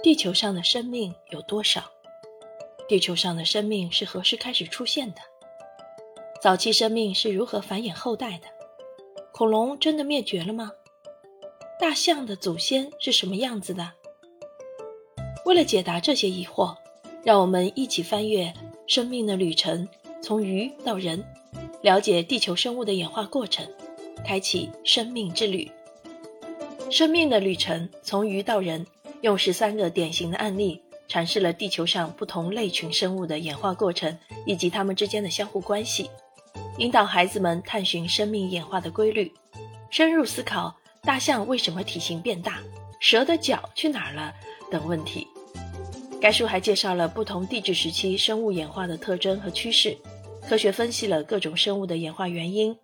地球上的生命有多少？地球上的生命是何时开始出现的？早期生命是如何繁衍后代的？恐龙真的灭绝了吗？大象的祖先是什么样子的？为了解答这些疑惑，让我们一起翻阅生命的旅程，从鱼到人，了解地球生物的演化过程，开启生命之旅。生命的旅程从鱼到人。用十三个典型的案例阐释了地球上不同类群生物的演化过程以及它们之间的相互关系，引导孩子们探寻生命演化的规律，深入思考大象为什么体型变大、蛇的脚去哪儿了等问题。该书还介绍了不同地质时期生物演化的特征和趋势，科学分析了各种生物的演化原因，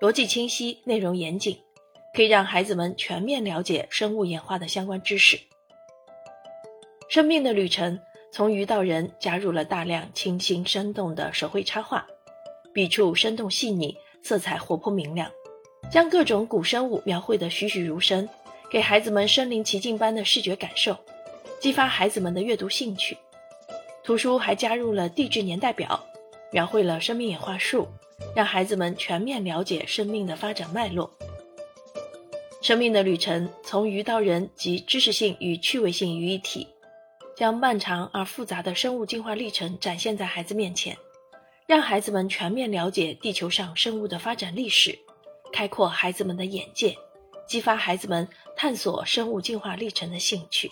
逻辑清晰，内容严谨，可以让孩子们全面了解生物演化的相关知识。生命的旅程从鱼到人，加入了大量清新生动的手绘插画，笔触生动细腻，色彩活泼明亮，将各种古生物描绘得栩栩如生，给孩子们身临其境般的视觉感受，激发孩子们的阅读兴趣。图书还加入了地质年代表，描绘了生命演化树，让孩子们全面了解生命的发展脉络。生命的旅程从鱼到人，集知识性与趣味性于一体。将漫长而复杂的生物进化历程展现在孩子面前，让孩子们全面了解地球上生物的发展历史，开阔孩子们的眼界，激发孩子们探索生物进化历程的兴趣。